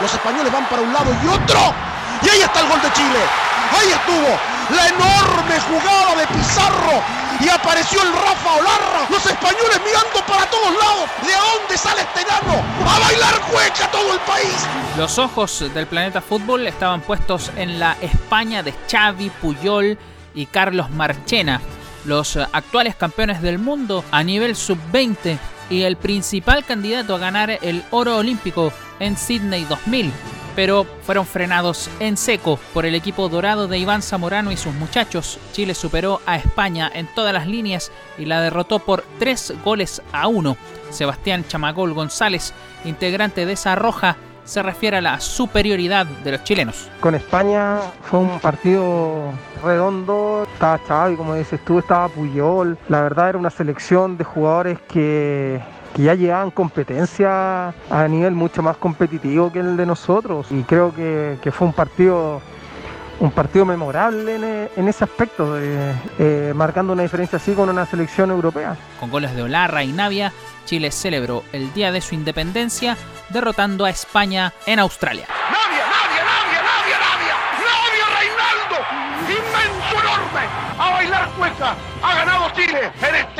los españoles van para un lado y otro. Y ahí está el gol de Chile. Ahí estuvo la enorme jugada de Pizarro. Y apareció el Rafa Olarra. Los españoles mirando para todos lados. ¿De dónde sale este enano? A bailar cueca todo el país. Los ojos del planeta fútbol estaban puestos en la España de Xavi, Puyol y Carlos Marchena, los actuales campeones del mundo a nivel sub-20 y el principal candidato a ganar el oro olímpico en Sydney 2000 pero fueron frenados en seco por el equipo dorado de Iván Zamorano y sus muchachos. Chile superó a España en todas las líneas y la derrotó por 3 goles a 1. Sebastián Chamagol González, integrante de esa roja, se refiere a la superioridad de los chilenos. Con España fue un partido redondo, estaba Xavi, como dices tú, estaba Puyol, la verdad era una selección de jugadores que que ya llegaban competencia a nivel mucho más competitivo que el de nosotros y creo que, fue un partido un partido memorable en, ese aspecto, eh, marcando una diferencia así con una selección europea. Con goles de Olarra y Navia, Chile celebró el día de su independencia derrotando a España en Australia. ¡Navia, Navia, Navia, Navia, Navia! ¡Navia Reinaldo! ¡Inmenso enorme! ¡A bailar cueca! ¡Ha ganado Chile en este 18 de septiembre!